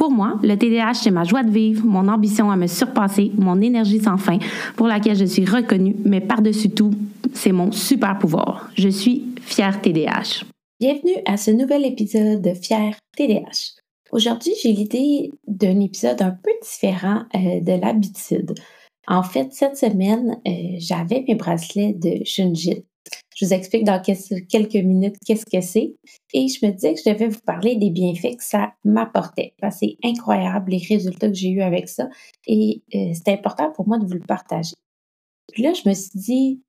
Pour moi, le TDAH, c'est ma joie de vivre, mon ambition à me surpasser, mon énergie sans fin, pour laquelle je suis reconnue, mais par-dessus tout, c'est mon super pouvoir. Je suis fière TDAH. Bienvenue à ce nouvel épisode de Fière TDAH. Aujourd'hui, j'ai l'idée d'un épisode un peu différent euh, de l'habitude. En fait, cette semaine, euh, j'avais mes bracelets de Shunjit je vous explique dans quelques minutes qu'est-ce que c'est. Et je me disais que je devais vous parler des bienfaits que ça m'apportait. C'est incroyable les résultats que j'ai eus avec ça. Et euh, c'était important pour moi de vous le partager. Puis là, je me suis dit,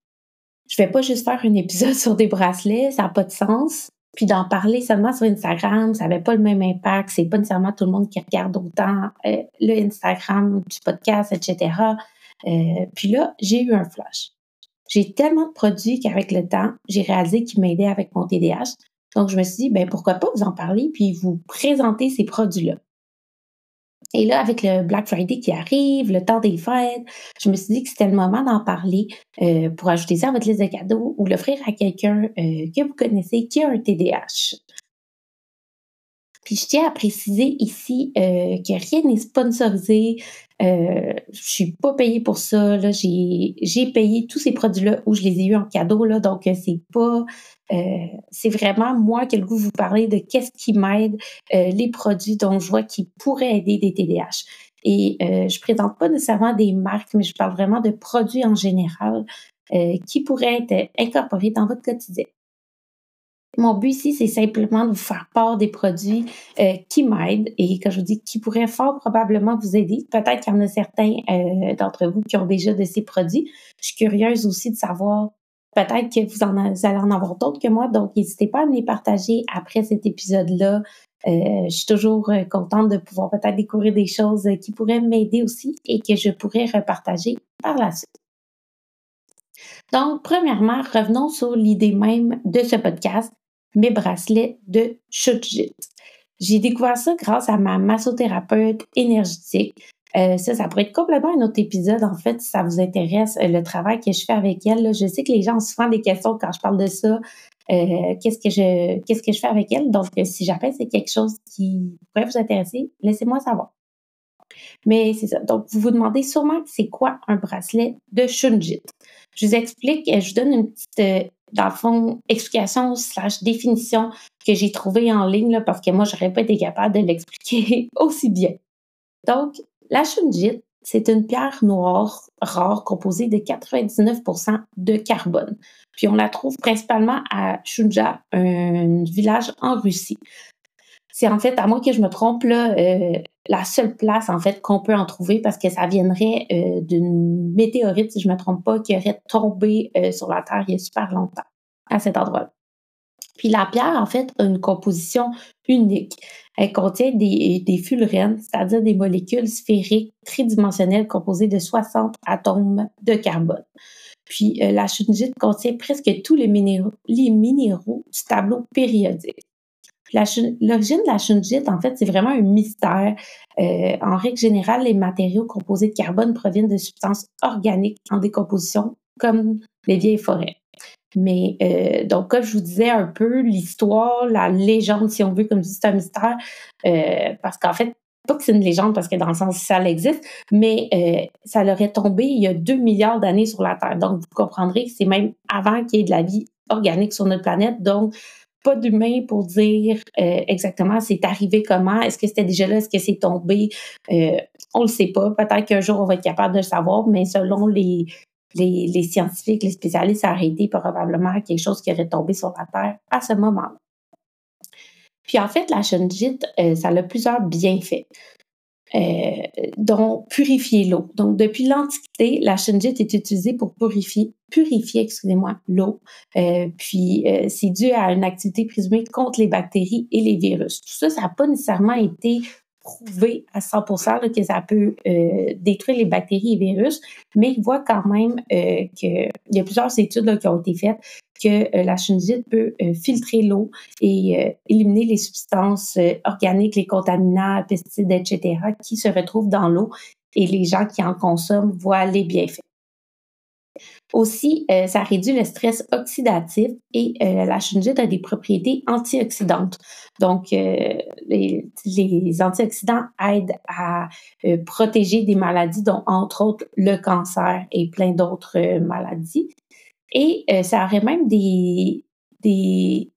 je vais pas juste faire un épisode sur des bracelets, ça n'a pas de sens. Puis d'en parler seulement sur Instagram, ça n'avait pas le même impact. C'est pas nécessairement tout le monde qui regarde autant euh, le Instagram du podcast, etc. Euh, puis là, j'ai eu un flash. J'ai tellement de produits qu'avec le temps, j'ai réalisé qu'ils m'aidaient avec mon TDAH. Donc, je me suis dit, ben, pourquoi pas vous en parler puis vous présenter ces produits-là. Et là, avec le Black Friday qui arrive, le temps des fêtes, je me suis dit que c'était le moment d'en parler euh, pour ajouter ça à votre liste de cadeaux ou l'offrir à quelqu'un euh, que vous connaissez qui a un TDAH. Puis je tiens à préciser ici euh, que rien n'est sponsorisé. Euh, je suis pas payée pour ça. Là, j'ai, j'ai payé tous ces produits-là où je les ai eus en cadeau. Là, donc euh, c'est pas, euh, c'est vraiment moi qui ai le goût de vous parler de qu'est-ce qui m'aide, euh, les produits dont je vois qui pourraient aider des TDAH. Et euh, je présente pas nécessairement des marques, mais je parle vraiment de produits en général qui pourraient être incorporés dans votre quotidien. Mon but ici, c'est simplement de vous faire part des produits euh, qui m'aident et que je vous dis qui pourraient fort probablement vous aider. Peut-être qu'il y en a certains euh, d'entre vous qui ont déjà de ces produits. Je suis curieuse aussi de savoir peut-être que vous, en allez en avoir d'autres que moi. Donc, n'hésitez pas à me les partager après cet épisode-là. Euh, je suis toujours contente de pouvoir peut-être découvrir des choses qui pourraient m'aider aussi et que je pourrais repartager par la suite. Donc, premièrement, revenons sur l'idée même de ce podcast mes bracelets de Shujit. J'ai découvert ça grâce à ma massothérapeute énergétique. Euh, ça, ça pourrait être complètement un autre épisode, en fait, si ça vous intéresse, euh, le travail que je fais avec elle. Je sais que les gens ont souvent des questions quand je parle de ça. Euh, qu'est-ce que je qu'est-ce que je fais avec elle? Donc, si j'appelle c'est quelque chose qui pourrait vous intéresser, laissez-moi savoir. Mais c'est ça. Donc, vous vous demandez sûrement c'est quoi un bracelet de Shunjit. Je vous explique, je vous donne une petite dans le fond, explication slash définition que j'ai trouvée en ligne, parce que moi, j'aurais pas été capable de l'expliquer aussi bien. Donc, la shunjit, c'est une pierre noire rare composée de 99% de carbone. Puis on la trouve principalement à Shunja, un village en Russie. C'est en fait, à moins que je me trompe, euh, la seule place en fait qu'on peut en trouver parce que ça viendrait euh, d'une météorite, si je me trompe pas, qui aurait tombé euh, sur la Terre il y a super longtemps à cet endroit-là. Puis la pierre, en fait, a une composition unique. Elle contient des, des fullerènes, c'est-à-dire des molécules sphériques tridimensionnelles composées de 60 atomes de carbone. Puis la shungite contient presque tous les minéraux, les minéraux du tableau périodique. L'origine de la shungite, en fait, c'est vraiment un mystère. Euh, en règle générale, les matériaux composés de carbone proviennent de substances organiques en décomposition, comme les vieilles forêts. Mais euh, donc, comme je vous disais un peu, l'histoire, la légende, si on veut, comme je dis, c'est un mystère, euh, parce qu'en fait, pas que c'est une légende parce que dans le sens ça existe, mais ça l'aurait tombé il y a 2 milliards d'années sur la Terre. Donc, vous comprendrez que c'est même avant qu'il y ait de la vie organique sur notre planète. Donc, pas d'humain pour dire euh, exactement c'est arrivé comment, est-ce que c'était déjà là, est-ce que c'est tombé, euh, on le sait pas. Peut-être qu'un jour on va être capable de le savoir, mais selon les, les, les scientifiques, les spécialistes, ça aurait été probablement quelque chose qui aurait tombé sur la Terre à ce moment-là. Puis en fait, la shungite, euh, ça a plusieurs bienfaits. Euh, dont purifier l'eau. Donc, depuis l'Antiquité, la shungite est utilisée pour purifier, purifier, excusez-moi, l'eau. Euh, puis, euh, c'est dû à une activité présumée contre les bactéries et les virus. Tout ça, ça n'a pas nécessairement été prouvé à 100% que ça peut euh, détruire les bactéries et virus, mais il voit quand même euh, qu'il y a plusieurs études qui ont été faites que euh, la chenillite peut filtrer l'eau et éliminer les substances organiques, les contaminants, pesticides, etc., qui se retrouvent dans l'eau et les gens qui en consomment voient les bienfaits. Aussi, euh, ça réduit le stress oxydatif et euh, la chungite a des propriétés antioxydantes. Donc, euh, les, antioxydants aident à protéger des maladies, dont entre autres le cancer et plein d'autres maladies. Et ça aurait même des, des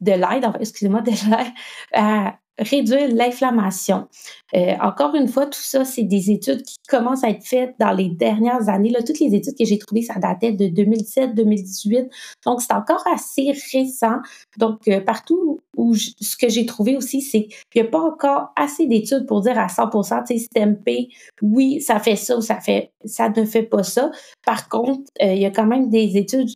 de l'aide, excusez-moi, de l'aide à réduire l'inflammation. Euh, encore une fois, tout ça, c'est des études qui commencent à être faites dans les dernières années. Toutes les études que j'ai trouvées, ça datait de 2017-2018. Donc, c'est encore assez récent. Donc, euh, partout où ce que j'ai trouvé aussi, c'est qu'il n'y a pas encore assez d'études pour dire à 100% tu sais, STEMP, oui, ça fait ça ou ça, ne fait pas ça. Par contre, euh, il y a quand même des études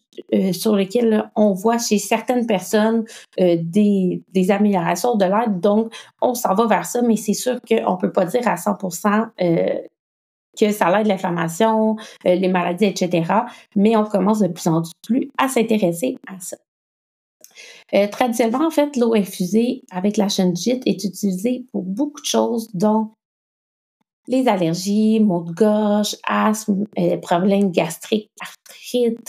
sur lesquelles on voit chez certaines personnes des, des améliorations de l'aide. Donc, on s'en va vers ça, mais c'est sûr qu'on ne peut pas dire à 100% euh, que ça aide l'inflammation, euh, les maladies, etc. Mais on commence de plus en plus à s'intéresser à ça. Euh, traditionnellement, en fait, l'eau infusée avec la chenjite est utilisée pour beaucoup de choses, dont les allergies, maux de gorge, asthme, problèmes gastriques, arthrite,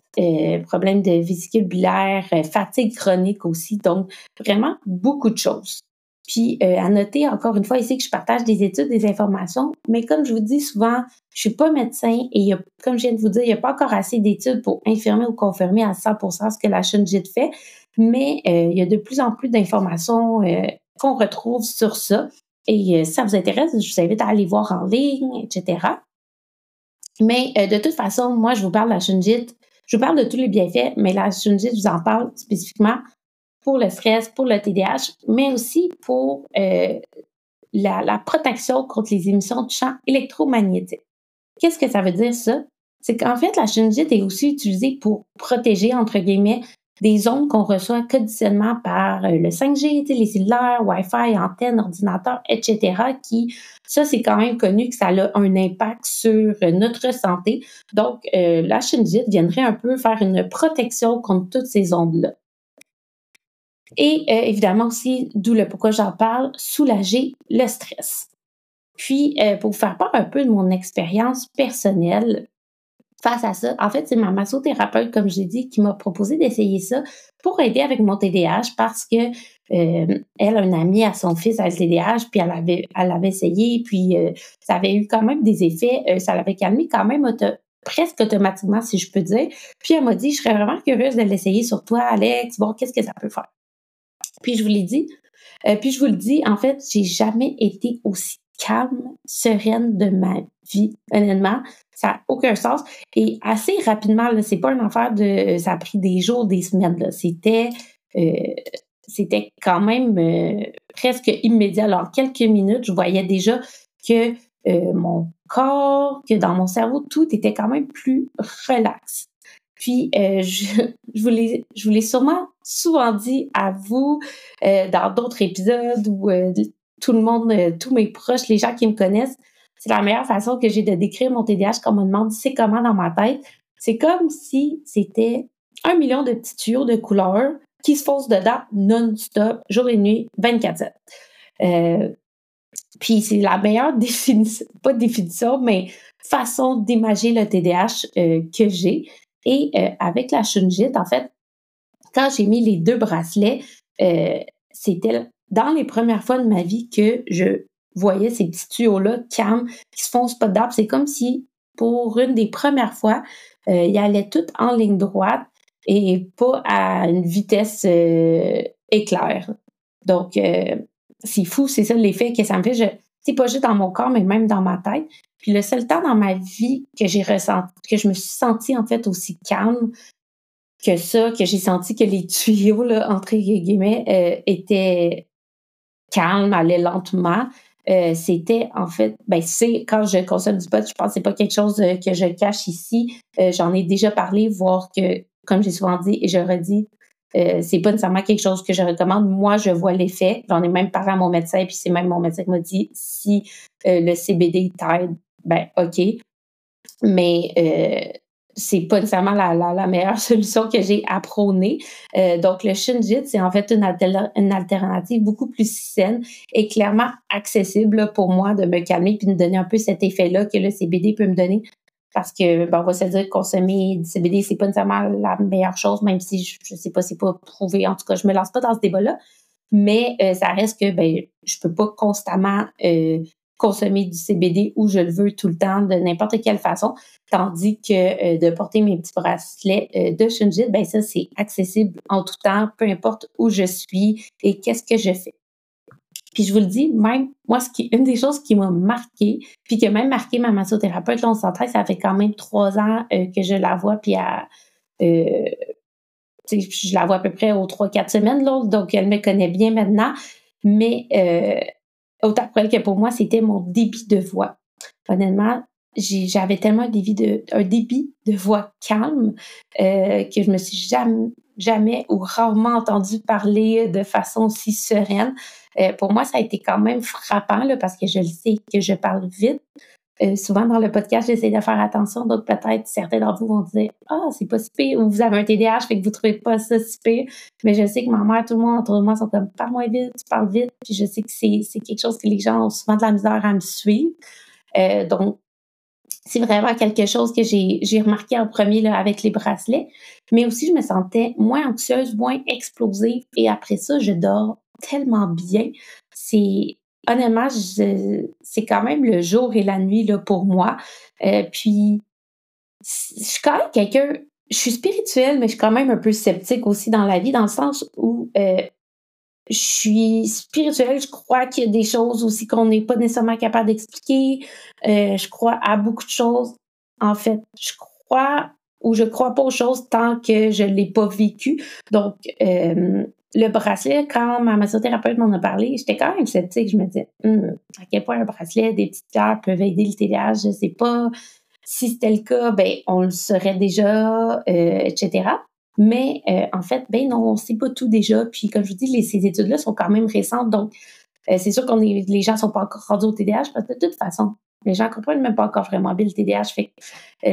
problèmes de vésicule biliaire, fatigue chronique aussi. Donc, vraiment beaucoup de choses. Puis euh, à noter encore une fois ici que je partage des études, des informations, mais comme je vous dis souvent, je suis pas médecin et il y a, comme je viens de vous dire, il n'y a pas encore assez d'études pour infirmer ou confirmer à 100% ce que la Shunjit fait, mais euh, il y a de plus en plus d'informations euh, qu'on retrouve sur ça. Et si ça vous intéresse, je vous invite à aller voir en ligne, etc. Mais de toute façon, moi, je vous parle de la Shunjit. Je vous parle de tous les bienfaits, mais la Shunjit, je vous en parle spécifiquement pour le stress, pour le TDAH, mais aussi pour euh, la, protection contre les émissions de champs électromagnétiques. Qu'est-ce que ça veut dire ça? C'est qu'en fait, la chenillite est aussi utilisée pour protéger, entre guillemets, des ondes qu'on reçoit quotidiennement par euh, le 5G, les cellulaires, Wi-Fi, antennes, ordinateurs, etc., qui, ça, c'est quand même connu que ça a un impact sur euh, notre santé. Donc, la chenillite viendrait un peu faire une protection contre toutes ces ondes-là. Et euh, évidemment aussi, d'où le pourquoi j'en parle, soulager le stress. Puis, euh, pour vous faire part un peu de mon expérience personnelle face à ça, en fait, c'est ma massothérapeute, comme j'ai dit, qui m'a proposé d'essayer ça pour aider avec mon TDAH parce que euh, elle a une amie à son fils a le TDAH, puis elle avait, elle avait essayé, puis ça avait eu quand même des effets, ça l'avait calmé quand même presque automatiquement, si je peux dire. Puis elle m'a dit, je serais vraiment curieuse de l'essayer sur toi, Alex, voir qu'est-ce que ça peut faire. Puis je vous l'ai dit. Euh, puis je vous le dis, en fait, j'ai jamais été aussi calme, sereine de ma vie. Honnêtement, ça n'a aucun sens. Et assez rapidement, c'est pas une affaire de. Ça a pris des jours, des semaines. C'était. Euh, c'était quand même euh, presque immédiat. Alors, quelques minutes, je voyais déjà que mon corps, que dans mon cerveau, tout était quand même plus relax. Puis, euh, je, vous l'ai, je sûrement souvent dit à vous euh, dans d'autres épisodes où euh, tout le monde, tous mes proches, les gens qui me connaissent, c'est la meilleure façon que j'ai de décrire mon TDAH quand on me demande c'est comment dans ma tête. C'est comme si c'était un million de petits tuyaux de couleurs qui se foncent dedans non-stop, jour et nuit, 24-7. puis c'est la meilleure définition, pas définition, mais façon d'imager le TDAH que j'ai. Et euh, avec la shungite, en fait, quand j'ai mis les deux bracelets, euh, c'était dans les premières fois de ma vie que je voyais ces petits tuyaux-là calmes qui se foncent pas d'arbre. C'est comme si, pour une des premières fois, euh, il allait tout en ligne droite et pas à une vitesse éclair. Donc, c'est fou, c'est ça l'effet que ça me fait. C'est pas juste dans mon corps, mais même dans ma tête. Puis le seul temps dans ma vie que j'ai ressenti, que je me suis sentie en fait aussi calme que ça, que j'ai senti que les tuyaux, là, entre guillemets, euh, étaient calmes, allaient lentement. Euh, c'était en fait, ben c'est quand je consomme du pot, je pense que c'est pas quelque chose euh, que je cache ici. J'en ai déjà parlé, voir que, comme j'ai souvent dit et je redis, euh, c'est pas nécessairement quelque chose que je recommande. Moi, je vois l'effet. J'en ai même parlé à mon médecin, puis c'est même mon médecin qui m'a dit si euh, le CBD t'aide, ben OK. Mais euh, c'est pas nécessairement la, la, meilleure solution que j'ai à prôner. Euh, donc, le Shinjit, c'est en fait une, une, alternative beaucoup plus saine et clairement accessible pour moi de me calmer puis de me donner un peu cet effet-là que le CBD peut me donner. Parce que, ben, on va se dire que consommer du CBD, c'est pas nécessairement la meilleure chose, même si je, je sais pas, c'est pas prouvé. En tout cas, je me lance pas dans ce débat-là. Mais euh, ça reste que, ben, je peux pas constamment euh, consommer du CBD où je le veux tout le temps, de n'importe quelle façon. Tandis que euh, de porter mes petits bracelets euh, de Shunjit, ben ça, c'est accessible en tout temps, peu importe où je suis et qu'est-ce que je fais. Puis je vous le dis, même moi, ce qui une des choses qui m'a marqué, puis qui a même marqué ma massothérapeute, là, on s'entraîne, ça fait quand même trois ans euh, que je la vois, puis à, je la vois à peu près aux trois, quatre semaines, l'autre, donc elle me connaît bien maintenant. Mais autant pour elle que pour moi, c'était mon débit de voix. Honnêtement, j'avais tellement un débit de, un débit de voix calme euh, que je me suis jamais, jamais ou rarement entendu parler de façon si sereine. Euh, pour moi, ça a été quand même frappant là, parce que je le sais que je parle vite. Euh, souvent dans le podcast, j'essaie de faire attention. Donc peut-être certains d'entre vous vont dire Ah, c'est pas si pire, ou vous avez un TDAH, fait que vous trouvez pas ça si pire. Mais je sais que ma mère, tout le monde autour de moi sont comme Parle moins vite, tu parles vite. Puis je sais que c'est quelque chose que les gens ont souvent de la misère à me suivre. Euh, donc, c'est vraiment quelque chose que j'ai remarqué en premier là, avec les bracelets. Mais aussi, je me sentais moins anxieuse, moins explosive. Et après ça, je dors tellement bien. C'est honnêtement, c'est quand même le jour et la nuit là, pour moi. Euh, puis, je suis quand même quelqu'un, je suis spirituelle, mais je suis quand même un peu sceptique aussi dans la vie, dans le sens où euh, je suis spirituelle, je crois qu'il y a des choses aussi qu'on n'est pas nécessairement capable d'expliquer. Euh, je crois à beaucoup de choses. En fait, je crois ou je crois pas aux choses tant que je l'ai pas vécu. Donc, euh, le bracelet, quand ma massothérapeute m'en a parlé, j'étais quand même sceptique. Je me disais, hum, à quel point un bracelet, des petites pierres peuvent aider le TDAH, je sais pas. Si c'était le cas, ben, on le saurait déjà, euh, etc. Mais euh, en fait, ben non, on sait pas tout déjà. Puis comme je vous dis, les, ces études-là sont quand même récentes. Donc, euh, c'est sûr qu'on est, les gens sont pas encore rendus au TDAH parce que de toute façon, les gens comprennent même pas encore vraiment bien le TDAH. Fait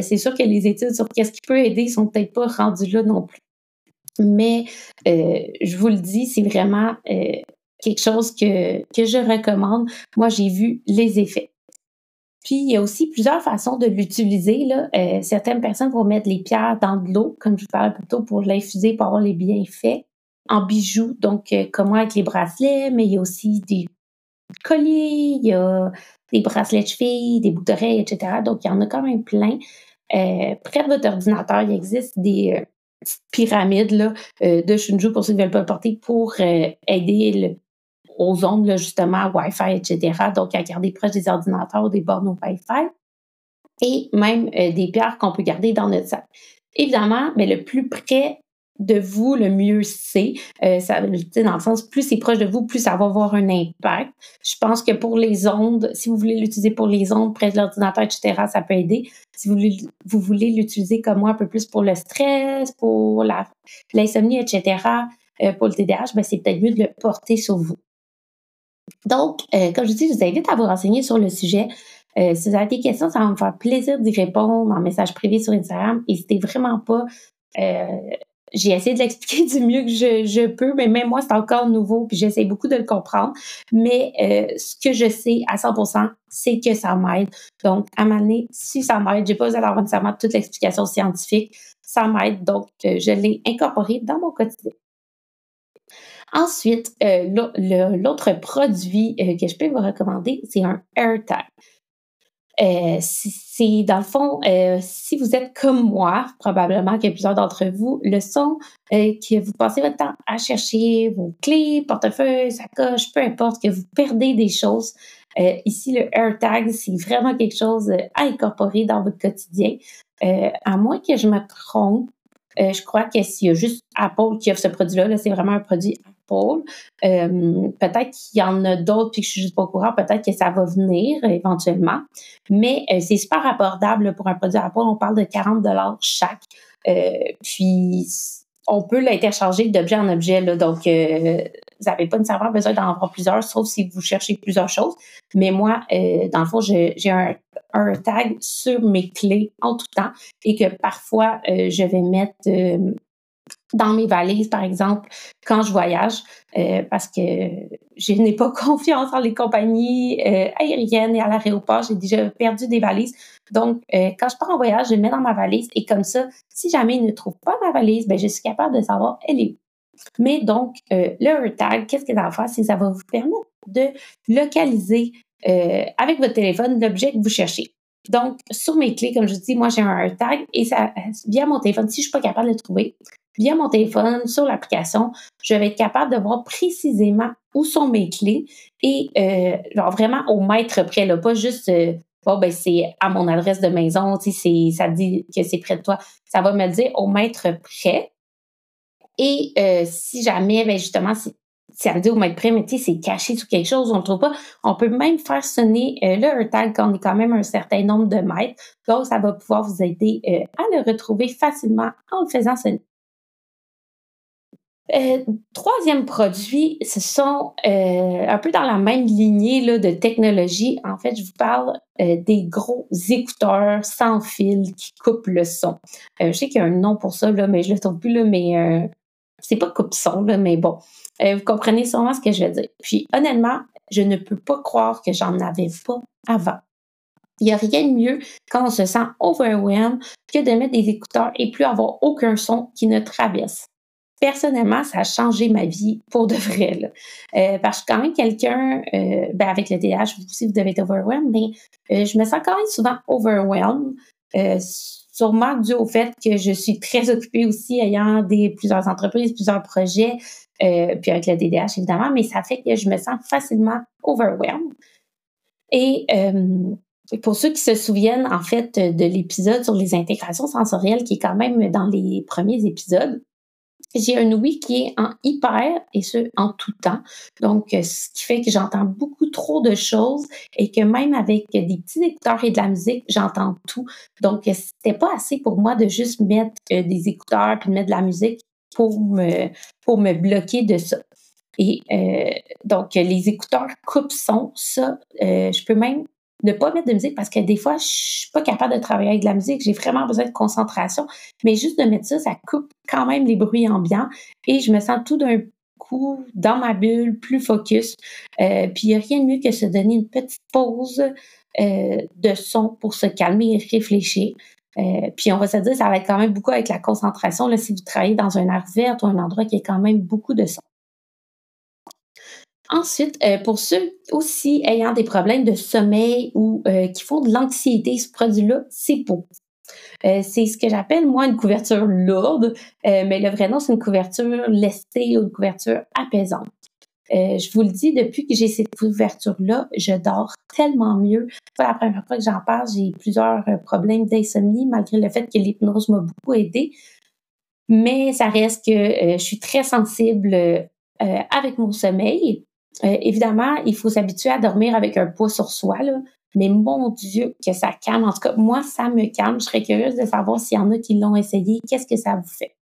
c'est sûr que les études sur qu'est-ce qui peut aider sont peut-être pas rendues là non plus. Mais euh, je vous le dis, c'est vraiment euh, quelque chose que, que je recommande. Moi, j'ai vu les effets. Puis, il y a aussi plusieurs façons de l'utiliser. Euh, certaines personnes vont mettre les pierres dans de l'eau, comme je vous parlais plus tôt, pour l'infuser, pour avoir les bienfaits en bijoux. Donc, comme moi avec les bracelets, mais il y a aussi des colliers, il y a des bracelets de cheville, des boucles d'oreilles, etc. Donc, il y en a quand même plein. près de votre ordinateur, il existe des, pyramide là, euh, de Shunju pour ceux qui ne veulent pas le porter pour euh, aider aux ondes, là, justement, Wi-Fi, etc. Donc, à garder proche des ordinateurs ou des bornes Wi-Fi. Et même euh, des pierres qu'on peut garder dans notre sac. Évidemment, mais le plus près de vous, le mieux c'est. Euh, dans le sens, plus c'est proche de vous, plus ça va avoir un impact. Je pense que pour les ondes, si vous voulez l'utiliser pour les ondes près de l'ordinateur, etc., ça peut aider. Si vous voulez, vous voulez l'utiliser comme moi un peu plus pour le stress, pour l'insomnie, etc., euh, pour le TDAH, ben, c'est peut-être mieux de le porter sur vous. Donc, euh, comme je dis, je vous invite à vous renseigner sur le sujet. Euh, si vous avez des questions, ça va me faire plaisir d'y répondre en message privé sur Instagram. N'hésitez vraiment pas. Euh, j'ai essayé de l'expliquer du mieux que je, je, peux, mais même moi, c'est encore nouveau, puis j'essaie beaucoup de le comprendre. Mais euh, ce que je sais à 100%, c'est que ça m'aide. Donc, à un si ça m'aide, j'ai pas besoin d'avoir nécessairement toute l'explication scientifique, ça m'aide. Donc, euh, je l'ai incorporé dans mon quotidien. Ensuite, euh, l'autre produit que je peux vous recommander, c'est un AirTag. Euh, c'est dans le fond, euh, si vous êtes comme moi, probablement a plusieurs d'entre vous, le son euh, que vous passez votre temps à chercher vos clés, portefeuille, sacoche, peu importe, que vous perdez des choses. ici, le AirTag, c'est vraiment quelque chose à incorporer dans votre quotidien. à moins que je me trompe, je crois que s'il y a juste Apple qui offre ce produit-là, -là, c'est vraiment un produit euh, peut-être qu'il y en a d'autres puis que je suis juste pas au courant. Peut-être que ça va venir éventuellement. Mais euh, c'est super abordable pour un produit Apple. On parle de 40 dollars chaque. Euh, puis on peut l'interchanger d'objet en objet. Là, donc, euh, vous n'avez pas nécessairement besoin d'en avoir plusieurs, sauf si vous cherchez plusieurs choses. Mais moi, euh, dans le fond, j'ai un, un, tag sur mes clés en tout temps et que parfois, euh, je vais mettre dans mes valises, par exemple, quand je voyage, parce que je n'ai pas confiance en les compagnies aériennes et à l'aéroport. J'ai déjà perdu des valises. Donc, quand je pars en voyage, je mets dans ma valise et comme ça, si jamais ils ne trouvent pas ma valise, ben, je suis capable de savoir elle est où. Mais donc, euh, le tag, qu'est-ce que ça va faire? C'est ça va vous permettre de localiser euh, avec votre téléphone l'objet que vous cherchez. Donc, sur mes clés, comme je dis, moi, j'ai un tag et ça, via mon téléphone, si je suis pas capable de le trouver, via mon téléphone, sur l'application, je vais être capable de voir précisément où sont mes clés et euh, genre vraiment au mètre près, là, pas juste euh, bon, ben, c'est à mon adresse de maison, tu sais, ça dit que c'est près de toi. Ça va me dire au mètre près. Et euh, si jamais, ben justement, ça veut dire au mètre tu sais, c'est caché sous quelque chose, on ne trouve pas. On peut même faire sonner euh, le tag quand on est quand même un certain nombre de mètres. Donc, ça va pouvoir vous aider euh, à le retrouver facilement en le faisant sonner. Euh, troisième produit, ce sont euh, un peu dans la même lignée là, de technologie. En fait, je vous parle des gros écouteurs sans fil qui coupent le son. je sais qu'il y a un nom pour ça, là, mais je le trouve plus là, mais c'est pas coupe-son, mais bon. vous comprenez sûrement ce que je veux dire. Puis honnêtement, je ne peux pas croire que j'en avais pas avant. Il n'y a rien de mieux quand on se sent overwhelmed que de mettre des écouteurs et plus avoir aucun son qui ne traverse personnellement, ça a changé ma vie pour de vrai. Là. Euh, parce que quand même quelqu'un, euh, ben avec le TDAH, vous aussi, vous devez être overwhelmed, mais euh, je me sens quand même souvent overwhelmed, euh, sûrement dû au fait que je suis très occupée aussi ayant des plusieurs entreprises, plusieurs projets, puis avec le TDAH évidemment, mais ça fait que je me sens facilement overwhelmed. Et pour ceux qui se souviennent en fait de l'épisode sur les intégrations sensorielles qui est quand même dans les premiers épisodes, j'ai un oui qui est en hyper et ce en tout temps. Donc, euh, ce qui fait que j'entends beaucoup trop de choses et que même avec des petits écouteurs et de la musique, j'entends tout. Donc, euh, c'était pas assez pour moi de juste mettre euh, des écouteurs puis de mettre de la musique pour me pour me bloquer de ça. Et donc, les écouteurs coupe son, ça, je peux même ne pas mettre de musique parce que des fois, je suis pas capable de travailler avec de la musique. J'ai vraiment besoin de concentration. Mais juste de mettre ça, ça coupe quand même les bruits ambiants et je me sens tout d'un coup dans ma bulle, plus focus. Euh, puis il n'y a rien de mieux que se donner une petite pause euh, de son pour se calmer et réfléchir. Euh, puis on va se dire, ça va être quand même beaucoup avec la concentration. Là, si vous travaillez dans un air vert ou un endroit qui a quand même beaucoup de son. Ensuite, euh, pour ceux aussi ayant des problèmes de sommeil ou euh, qui font de l'anxiété, ce produit-là, c'est pour euh, c'est ce que j'appelle, moi, une couverture lourde, mais le vrai nom, c'est une couverture lestée ou une couverture apaisante. je vous le dis, depuis que j'ai cette couverture-là, je dors tellement mieux. C'est la première fois que j'en parle, j'ai plusieurs problèmes d'insomnie, malgré le fait que l'hypnose m'a beaucoup aidé. Mais ça reste que je suis très sensible avec mon sommeil. Euh, évidemment, il faut s'habituer à dormir avec un poids sur soi, là. mais mon Dieu, que ça calme. En tout cas, moi, ça me calme. Je serais curieuse de savoir s'il y en a qui l'ont essayé. Qu'est-ce que ça vous fait?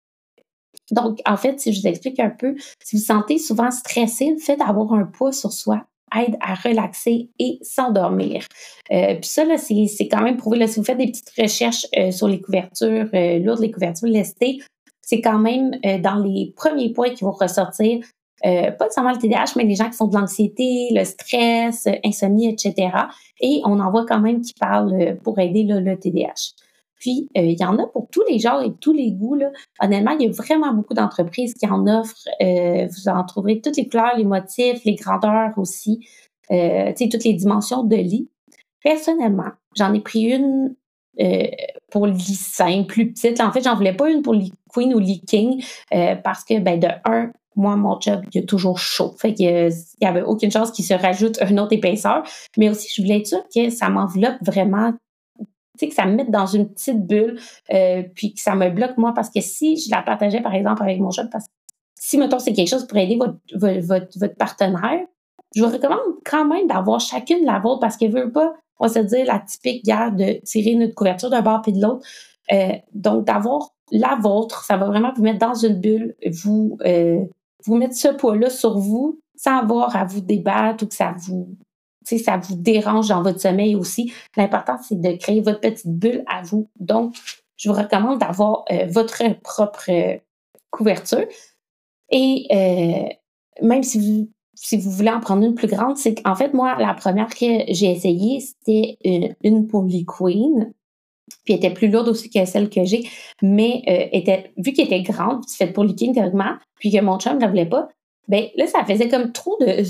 Donc, en fait, si je vous explique un peu, si vous sentez souvent stressé, le fait d'avoir un poids sur soi aide à relaxer et s'endormir. Euh, puis ça, là, c'est quand même prouvé. Là, si vous faites des petites recherches euh, sur les couvertures lourdes, les couvertures lestées, c'est quand même dans les premiers points qui vont ressortir euh, pas seulement le TDAH, mais les gens qui font de l'anxiété, le stress, insomnie, etc. Et on en voit quand même qui parlent euh, pour aider le TDAH. Puis, euh, il y en a pour tous les genres et tous les goûts. Là. Honnêtement, il y a vraiment beaucoup d'entreprises qui en offrent. vous en trouverez toutes les couleurs, les motifs, les grandeurs aussi, euh, toutes les dimensions de lit. Personnellement, j'en ai pris une pour lit simple, plus petite. En fait, j'en voulais pas une pour lit queen ou lit king parce que, ben, de un, moi, mon job, il y a toujours chaud. Fait qu'il n'y avait aucune chance qu'il se rajoute une autre épaisseur. Mais aussi, je voulais être sûre que ça m'enveloppe vraiment, tu sais, que ça me mette dans une petite bulle, euh, puis que ça me bloque moi. Parce que si je la partageais, par exemple, avec mon job, parce que si, mettons, c'est quelque chose pour aider votre, votre, votre partenaire, je vous recommande quand même d'avoir chacune la vôtre parce qu'elle veut pas, on va se dire, la typique guerre de tirer notre couverture d'un bord puis de l'autre. Euh, donc, d'avoir la vôtre. Ça va vraiment vous mettre dans une bulle, vous, euh, vous mettre ce poids-là sur vous sans avoir à vous débattre ou que ça vous, ça vous dérange dans votre sommeil aussi. L'important, c'est de créer votre petite bulle à vous. Donc, je vous recommande d'avoir euh, votre propre euh, couverture. Et même si vous si vous voulez en prendre une plus grande, c'est qu'en fait, moi, la première que j'ai essayée, c'était une, une Queen puis était plus lourde aussi que celle que j'ai, mais euh, était, vu qu'elle était grande, faite pour liquide théoriquement, puis que mon chum ne la voulait pas, ben là, ça faisait comme trop de,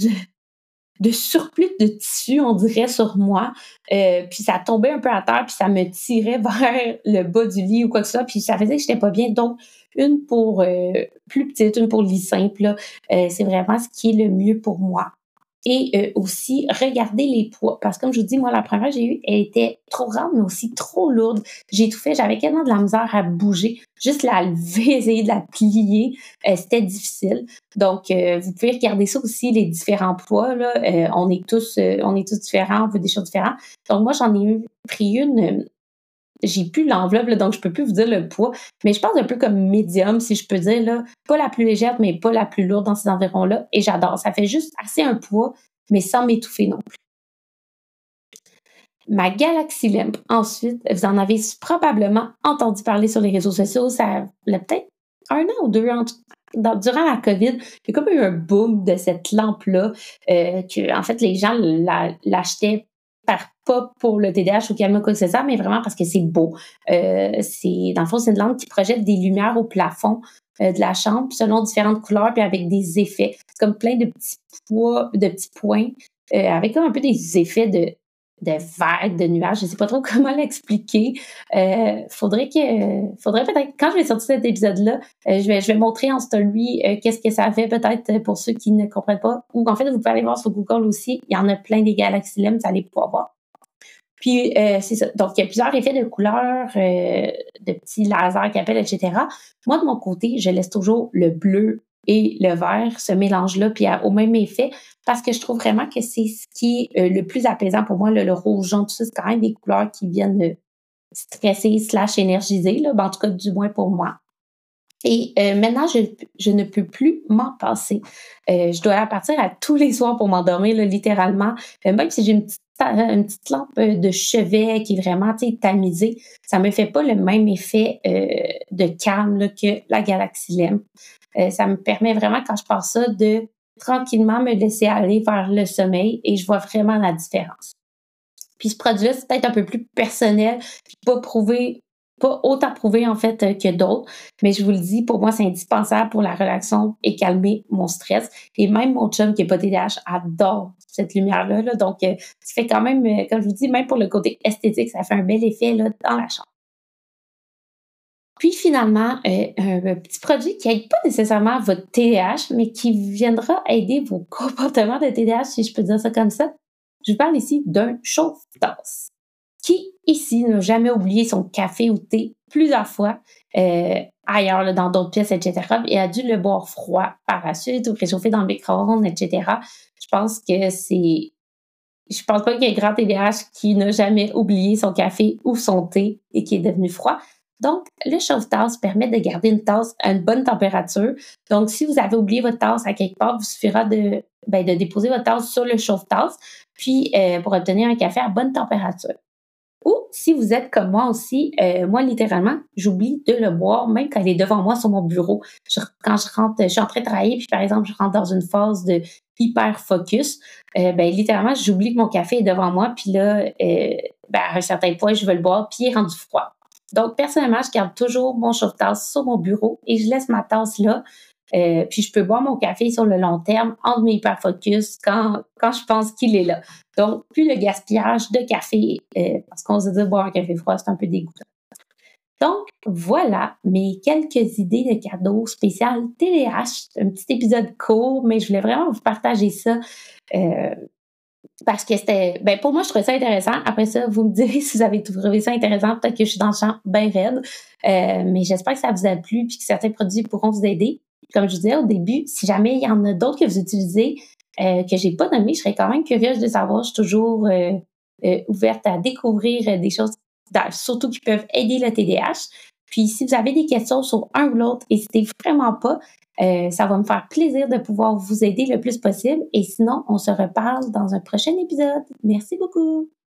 de surplus de tissu, on dirait, sur moi. Euh, puis ça tombait un peu à terre, puis ça me tirait vers le bas du lit ou quoi que ce soit, puis ça faisait que j'étais pas bien. Donc, une pour euh, plus petite, une pour lit simple, c'est vraiment ce qui est le mieux pour moi et euh, aussi regarder les poids. Parce que comme je vous dis, moi, la première j'ai eue, elle était trop grande, mais aussi trop lourde. J'ai tout fait, j'avais tellement de la misère à bouger. Juste la lever, essayer de la plier, euh, c'était difficile. Donc, euh, vous pouvez regarder ça aussi, les différents poids. Là. on est tous on est tous différents, on veut des choses différentes. Donc, moi, j'en ai pris une j'ai plus l'enveloppe, donc je peux plus vous dire le poids, mais je pense un peu comme médium, si je peux dire, là. Pas la plus légère, mais pas la plus lourde dans ces environs-là. Et j'adore. Ça fait juste assez un poids, mais sans m'étouffer non plus. Ma Galaxy Lamp, ensuite, vous en avez probablement entendu parler sur les réseaux sociaux. Ça peut-être un an ou deux ans durant la COVID, il y a comme eu un boom de cette lampe-là, euh, que en fait les gens l'achetaient pas pour le TDAH ou calme quoi que ce soit, mais vraiment parce que c'est beau. Euh, c'est dans le fond, c'est une lampe qui projette des lumières au plafond euh, de la chambre selon différentes couleurs puis avec des effets. C'est comme plein de petits poids, de petits points euh, avec comme un peu des effets de de vagues, de nuages. Je sais pas trop comment l'expliquer. Euh, faudrait que, faudrait peut-être, quand je vais sortir cet épisode-là, je vais, je vais montrer en story qu'est-ce que ça fait peut-être pour ceux qui ne comprennent pas. Ou en fait, vous pouvez aller voir sur Google aussi. Il y en a plein des Galaxy Lamps, vous allez pouvoir voir. Puis, euh, c'est ça. Donc, il y a plusieurs effets de couleurs, euh, de petits lasers qui appellent, etc. Moi, de mon côté, je laisse toujours le bleu et le vert, ce mélange-là, puis au même effet, parce que je trouve vraiment que c'est ce qui est euh, le plus apaisant pour moi, le, rouge, jaune, tout ça, c'est quand même des couleurs qui viennent stresser slash énergiser, là, ben, en tout cas, du moins pour moi. Et maintenant, je, je, ne peux plus m'en passer. je dois partir à tous les soirs pour m'endormir, littéralement. même si j'ai une petite lampe euh, de chevet qui est vraiment tamisée, ça me fait pas le même effet euh, de calme que la Galaxy Lamp. Euh, ça me permet vraiment, quand je passe ça, de tranquillement me laisser aller vers le sommeil et je vois vraiment la différence. Puis ce produit-là, c'est peut-être un peu plus personnel, pas prouvé pas autant prouvé en fait euh, que d'autres, mais je vous le dis, pour moi, c'est indispensable pour la relaxation et calmer mon stress. Et même mon chum qui est pas TDAH adore cette lumière-là. Donc, euh, ça fait quand même, euh, comme je vous dis, même pour le côté esthétique, ça fait un bel effet là, dans la chambre. Puis finalement, un petit produit qui n'aide pas nécessairement votre TDAH, mais qui viendra aider vos comportements de TDAH, si je peux dire ça comme ça. Je vous parle ici d'un chauffe-tasse qui ici n'a jamais oublié son café ou thé plusieurs fois euh, ailleurs, dans d'autres pièces, etc. et a dû le boire froid par la suite ou réchauffer dans le micro-ondes, etc. Je pense que c'est... Je pense pas qu'il y ait grand TDAH qui n'a jamais oublié son café ou son thé et qui est devenu froid. Donc, le chauffe-tasse permet de garder une tasse à une bonne température. Donc, si vous avez oublié votre tasse à quelque part, vous suffira de, ben, de déposer votre tasse sur le chauffe-tasse, puis euh, pour obtenir un café à bonne température. Ou si vous êtes comme moi aussi, euh, moi littéralement, j'oublie de le boire même quand il est devant moi sur mon bureau. quand je rentre, je suis en train de travailler, puis par exemple, je rentre dans une phase de hyper focus, euh, ben littéralement, j'oublie que mon café est devant moi, puis là, euh, ben, à un certain point, je veux le boire, puis il est rendu froid. Donc, personnellement, je garde toujours mon chauffe-tasse sur mon bureau et je laisse ma tasse là euh, puis je peux boire mon café sur le long terme entre mes hyperfocus quand, quand je pense qu'il est là. Donc, plus le gaspillage de café, euh, parce qu'on se dit boire un café froid, c'est un peu dégoûtant. Donc, voilà mes quelques idées de cadeaux spécial TDH. Un petit épisode court, mais je voulais vraiment vous partager ça. Euh, parce que c'était, ben pour moi, je trouvais ça intéressant. Après ça, vous me direz si vous avez trouvé ça intéressant. Peut-être que je suis dans le champ bien raide. mais j'espère que ça vous a plu puis que certains produits pourront vous aider comme je vous disais au début, si jamais il y en a d'autres que vous utilisez euh, que j'ai pas nommé, je serais quand même curieuse de savoir. Je suis toujours euh, euh, ouverte à découvrir des choses, surtout qui peuvent aider le TDAH. Puis si vous avez des questions sur un ou l'autre, n'hésitez vraiment pas. Euh, ça va me faire plaisir de pouvoir vous aider le plus possible. Et sinon, on se reparle dans un prochain épisode. Merci beaucoup.